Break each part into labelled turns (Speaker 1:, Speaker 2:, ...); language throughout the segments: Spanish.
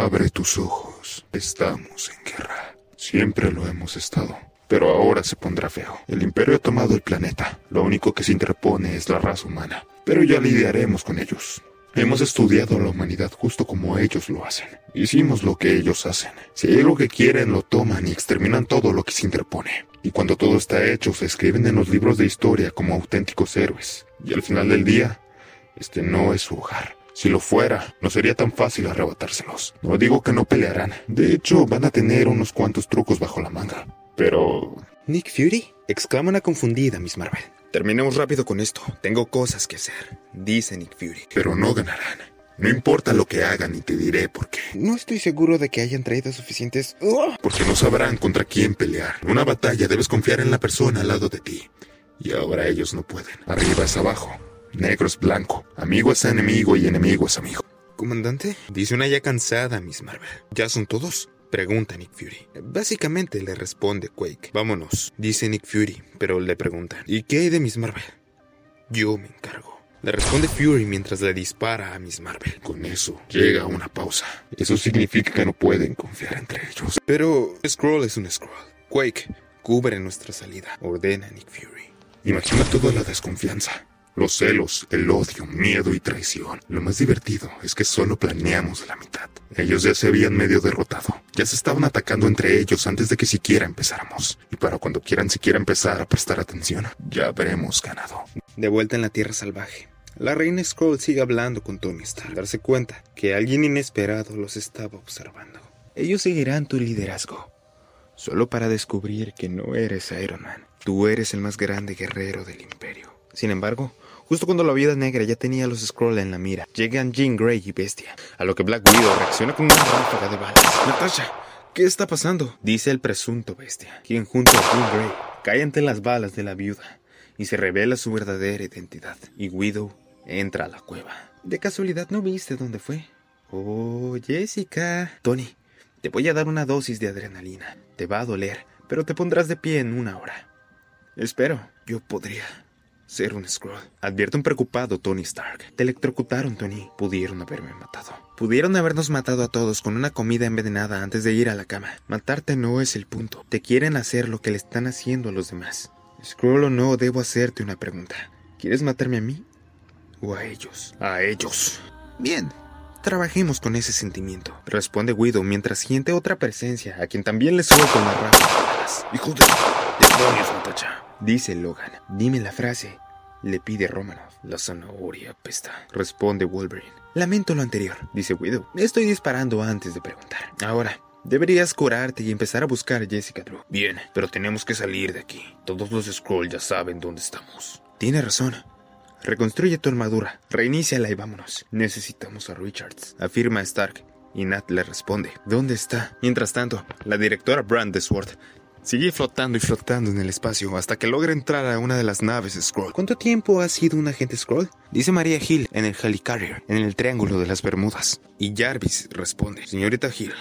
Speaker 1: Abre tus ojos. Estamos en guerra. Siempre lo hemos estado. Pero ahora se pondrá feo. El imperio ha tomado el planeta. Lo único que se interpone es la raza humana. Pero ya lidiaremos con ellos. Hemos estudiado a la humanidad justo como ellos lo hacen. Hicimos lo que ellos hacen. Si hay algo que quieren, lo toman y exterminan todo lo que se interpone. Y cuando todo está hecho, se escriben en los libros de historia como auténticos héroes. Y al final del día, este no es su hogar. Si lo fuera, no sería tan fácil arrebatárselos. No digo que no pelearán. De hecho, van a tener unos cuantos trucos bajo la manga. Pero...
Speaker 2: ¿Nick Fury? exclama una confundida Miss Marvel. Terminemos rápido con esto. Tengo cosas que hacer, dice Nick Fury.
Speaker 1: Pero no ganarán. No importa lo que hagan y te diré por qué.
Speaker 2: No estoy seguro de que hayan traído suficientes... ¡Ugh!
Speaker 1: Porque no sabrán contra quién pelear. En una batalla debes confiar en la persona al lado de ti. Y ahora ellos no pueden. Arriba es abajo. Negro es blanco. Amigo es enemigo y enemigo es amigo.
Speaker 2: ¿Comandante? Dice una ya cansada Miss Marvel. ¿Ya son todos? Pregunta Nick Fury. Básicamente le responde Quake. Vámonos, dice Nick Fury, pero le preguntan. ¿Y qué hay de Miss Marvel? Yo me encargo. Le responde Fury mientras le dispara a Miss Marvel.
Speaker 1: Con eso llega una pausa. Eso significa que no pueden confiar entre ellos.
Speaker 2: Pero Scroll es un Scroll. Quake, cubre nuestra salida, ordena Nick Fury.
Speaker 1: Imagina toda la desconfianza. Los celos, el odio, miedo y traición. Lo más divertido es que solo planeamos la mitad. Ellos ya se habían medio derrotado. Ya se estaban atacando entre ellos antes de que siquiera empezáramos. Y para cuando quieran siquiera empezar a prestar atención, ya habremos ganado.
Speaker 2: De vuelta en la Tierra Salvaje. La reina Scroll sigue hablando con Tony Stark. Darse cuenta que alguien inesperado los estaba observando. Ellos seguirán tu liderazgo. Solo para descubrir que no eres Iron Man. Tú eres el más grande guerrero del imperio. Sin embargo, justo cuando la vida negra ya tenía a los Skrull en la mira, llegan Jean Grey y Bestia, a lo que Black Widow reacciona con una ráfaga de balas. Natasha, ¿qué está pasando? Dice el presunto Bestia, quien junto a Jean Grey cae ante las balas de la viuda y se revela su verdadera identidad. Y Widow entra a la cueva. ¿De casualidad no viste dónde fue? Oh, Jessica. Tony, te voy a dar una dosis de adrenalina. Te va a doler, pero te pondrás de pie en una hora. Espero, yo podría ser un Skrull. Advierte un preocupado Tony Stark. Te electrocutaron, Tony. Pudieron haberme matado. Pudieron habernos matado a todos con una comida envenenada antes de ir a la cama. Matarte no es el punto. Te quieren hacer lo que le están haciendo a los demás. Skrull o no, debo hacerte una pregunta. ¿Quieres matarme a mí? ¿O a ellos? A ellos. Bien. Trabajemos con ese sentimiento, responde Widow mientras siente otra presencia a quien también le suelta una ráfaga. Hijo de Dice Logan. Dime la frase. Le pide Romanoff. La zanahoria pesta. Responde Wolverine. Lamento lo anterior, dice Widow. Estoy disparando antes de preguntar. Ahora, deberías curarte y empezar a buscar a Jessica Drew. Bien, pero tenemos que salir de aquí. Todos los Skrull ya saben dónde estamos. Tiene razón. Reconstruye tu armadura, reiníciala y vámonos. Necesitamos a Richards, afirma Stark. Y Nat le responde, ¿dónde está? Mientras tanto, la directora Brand de Sword sigue flotando y flotando en el espacio hasta que logra entrar a una de las naves Skrull. ¿Cuánto tiempo ha sido un agente Skrull? Dice María Hill en el Helicarrier, en el Triángulo de las Bermudas. Y Jarvis responde, Señorita Hill,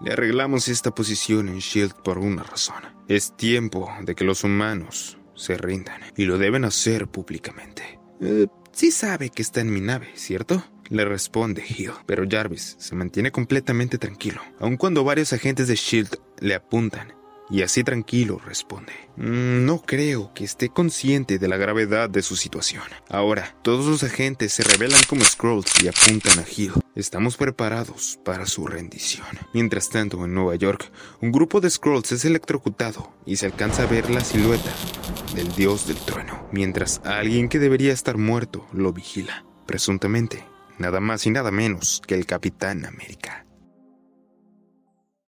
Speaker 2: le arreglamos esta posición en SHIELD por una razón. Es tiempo de que los humanos se rindan y lo deben hacer públicamente. Eh, sí sabe que está en mi nave, ¿cierto? Le responde Hill, pero Jarvis se mantiene completamente tranquilo, aun cuando varios agentes de Shield le apuntan. Y así tranquilo responde. "Mm, no creo que esté consciente de la gravedad de su situación. Ahora, todos los agentes se revelan como Skrulls y apuntan a Hill. Estamos preparados para su rendición. Mientras tanto, en Nueva York, un grupo de Skrulls es electrocutado y se alcanza a ver la silueta del dios del trueno, mientras alguien que debería estar muerto lo vigila, presuntamente, nada más y nada menos que el Capitán América.